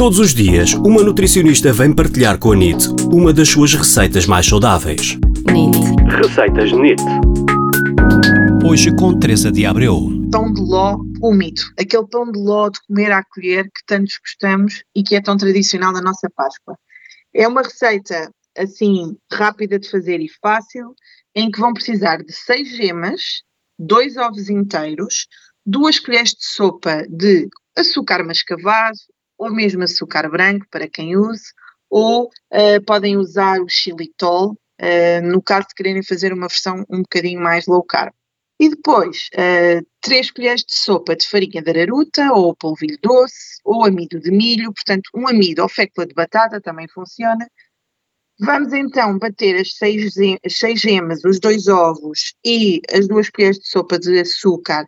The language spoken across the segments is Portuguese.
Todos os dias, uma nutricionista vem partilhar com a NIT uma das suas receitas mais saudáveis. NIT. Receitas NIT. Hoje com Teresa de Abreu. Pão de ló úmido. Aquele pão de ló de comer à colher que tantos gostamos e que é tão tradicional na nossa Páscoa. É uma receita assim rápida de fazer e fácil, em que vão precisar de seis gemas, dois ovos inteiros, duas colheres de sopa de açúcar mascavado ou mesmo açúcar branco para quem use, ou uh, podem usar o xilitol, uh, no caso de quererem fazer uma versão um bocadinho mais low carb. E depois, uh, três colheres de sopa de farinha de araruta, ou polvilho doce, ou amido de milho, portanto, um amido ou fécula de batata também funciona. Vamos então bater as seis, as seis gemas, os dois ovos e as duas colheres de sopa de açúcar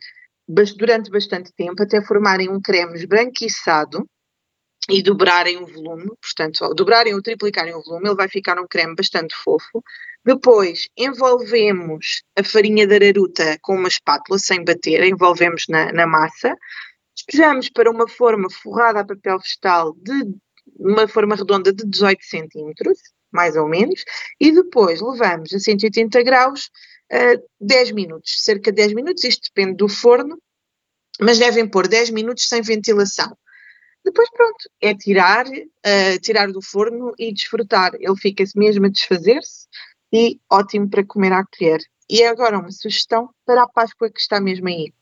durante bastante tempo até formarem um creme esbranquiçado e dobrarem o volume, portanto, dobrarem ou triplicarem o volume, ele vai ficar um creme bastante fofo. Depois envolvemos a farinha de araruta com uma espátula sem bater, envolvemos na, na massa, despejamos para uma forma forrada a papel vegetal de uma forma redonda de 18 centímetros, mais ou menos, e depois levamos a 180 graus uh, 10 minutos, cerca de 10 minutos, isto depende do forno, mas devem pôr 10 minutos sem ventilação. Depois, pronto, é tirar, uh, tirar do forno e desfrutar. Ele fica-se mesmo a desfazer-se e ótimo para comer à colher. E é agora uma sugestão para a Páscoa que está mesmo aí.